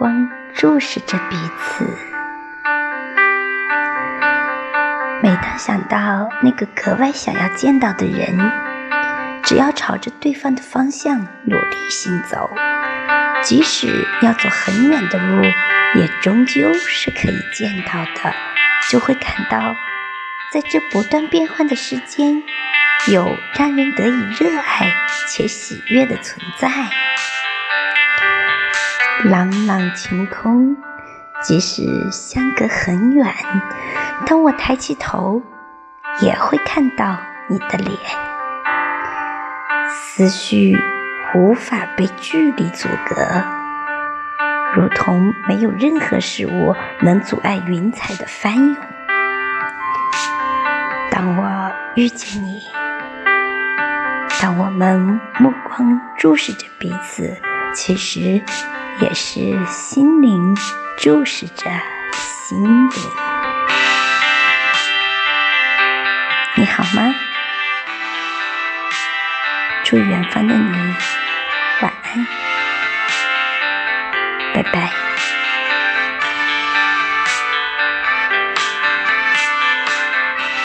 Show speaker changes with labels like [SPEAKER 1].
[SPEAKER 1] 光注视着彼此。每当想到那个格外想要见到的人，只要朝着对方的方向努力行走，即使要走很远的路，也终究是可以见到的。就会感到，在这不断变换的世间，有让人得以热爱且喜悦的存在。朗朗晴空，即使相隔很远，当我抬起头，也会看到你的脸。思绪无法被距离阻隔，如同没有任何事物能阻碍云彩的翻涌。当我遇见你，当我们目光注视着彼此，其实也是心灵注视着心灵。你好吗？祝远方的你晚安，拜拜。